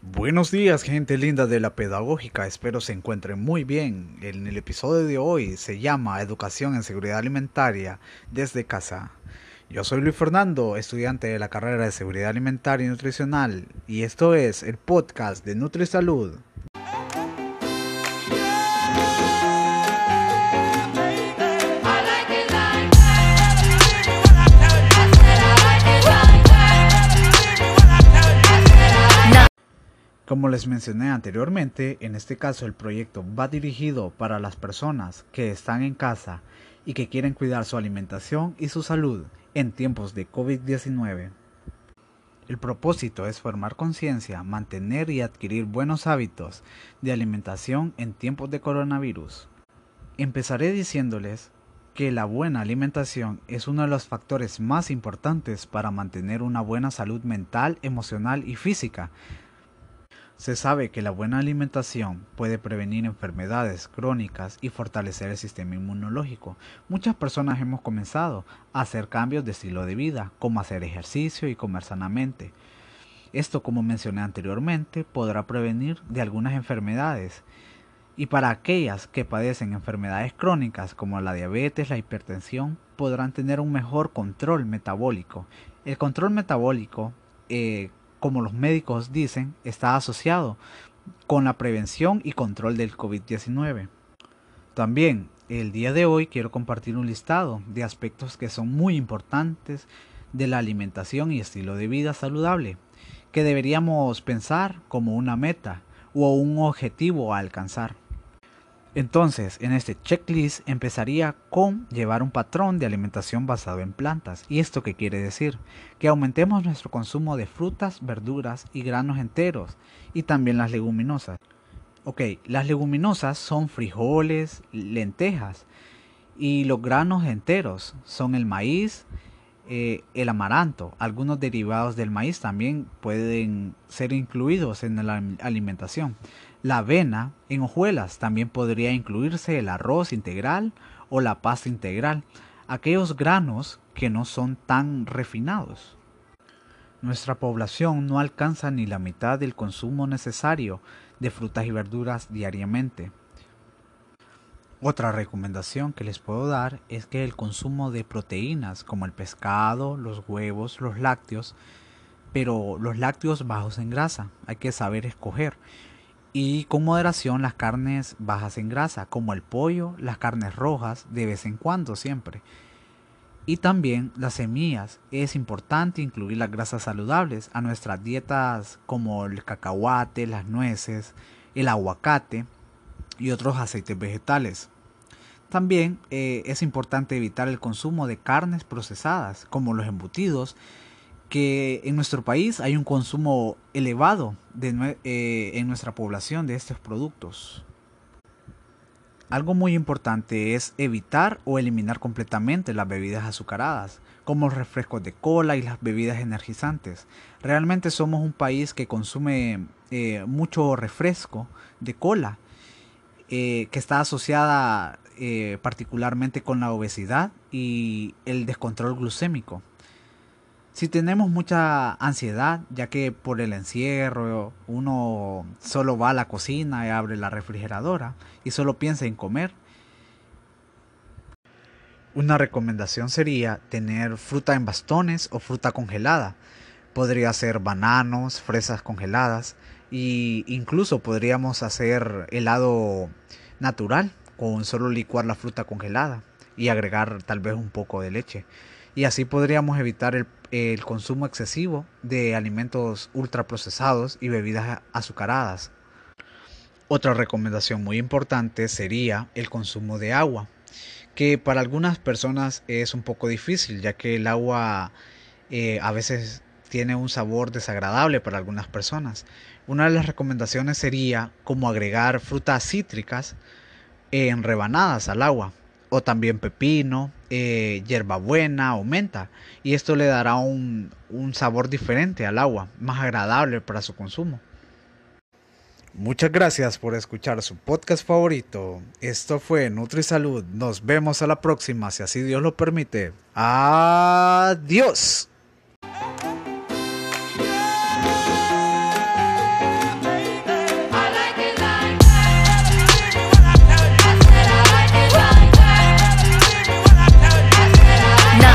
Buenos días gente linda de la pedagógica, espero se encuentren muy bien. En el episodio de hoy se llama Educación en Seguridad Alimentaria desde casa. Yo soy Luis Fernando, estudiante de la carrera de Seguridad Alimentaria y Nutricional, y esto es el podcast de NutriSalud. Como les mencioné anteriormente, en este caso el proyecto va dirigido para las personas que están en casa y que quieren cuidar su alimentación y su salud en tiempos de COVID-19. El propósito es formar conciencia, mantener y adquirir buenos hábitos de alimentación en tiempos de coronavirus. Empezaré diciéndoles que la buena alimentación es uno de los factores más importantes para mantener una buena salud mental, emocional y física, se sabe que la buena alimentación puede prevenir enfermedades crónicas y fortalecer el sistema inmunológico. Muchas personas hemos comenzado a hacer cambios de estilo de vida, como hacer ejercicio y comer sanamente. Esto, como mencioné anteriormente, podrá prevenir de algunas enfermedades. Y para aquellas que padecen enfermedades crónicas como la diabetes, la hipertensión, podrán tener un mejor control metabólico. El control metabólico eh, como los médicos dicen, está asociado con la prevención y control del COVID-19. También el día de hoy quiero compartir un listado de aspectos que son muy importantes de la alimentación y estilo de vida saludable, que deberíamos pensar como una meta o un objetivo a alcanzar. Entonces, en este checklist empezaría con llevar un patrón de alimentación basado en plantas. ¿Y esto qué quiere decir? Que aumentemos nuestro consumo de frutas, verduras y granos enteros y también las leguminosas. Ok, las leguminosas son frijoles, lentejas y los granos enteros son el maíz, eh, el amaranto. Algunos derivados del maíz también pueden ser incluidos en la alimentación. La avena en hojuelas también podría incluirse el arroz integral o la pasta integral, aquellos granos que no son tan refinados. Nuestra población no alcanza ni la mitad del consumo necesario de frutas y verduras diariamente. Otra recomendación que les puedo dar es que el consumo de proteínas como el pescado, los huevos, los lácteos, pero los lácteos bajos en grasa, hay que saber escoger y con moderación las carnes bajas en grasa, como el pollo, las carnes rojas, de vez en cuando siempre. Y también las semillas. Es importante incluir las grasas saludables a nuestras dietas como el cacahuate, las nueces, el aguacate y otros aceites vegetales. También eh, es importante evitar el consumo de carnes procesadas como los embutidos que en nuestro país hay un consumo elevado eh, en nuestra población de estos productos. Algo muy importante es evitar o eliminar completamente las bebidas azucaradas, como los refrescos de cola y las bebidas energizantes. Realmente somos un país que consume eh, mucho refresco de cola, eh, que está asociada particularmente con la obesidad y el descontrol glucémico. Si tenemos mucha ansiedad, ya que por el encierro uno solo va a la cocina y abre la refrigeradora y solo piensa en comer, una recomendación sería tener fruta en bastones o fruta congelada. Podría ser bananos, fresas congeladas e incluso podríamos hacer helado natural con solo licuar la fruta congelada y agregar tal vez un poco de leche y así podríamos evitar el, consumo excesivo de alimentos ultraprocesados y bebidas azucaradas. Otra recomendación muy importante sería el consumo de agua, que para algunas personas es un poco difícil, ya que el agua eh, a veces tiene un sabor desagradable para algunas personas. Una de las recomendaciones sería como agregar frutas cítricas en rebanadas al agua o también pepino, eh, hierbabuena o menta. Y esto le dará un, un sabor diferente al agua, más agradable para su consumo. Muchas gracias por escuchar su podcast favorito. Esto fue NutriSalud. Nos vemos a la próxima, si así Dios lo permite. Adiós.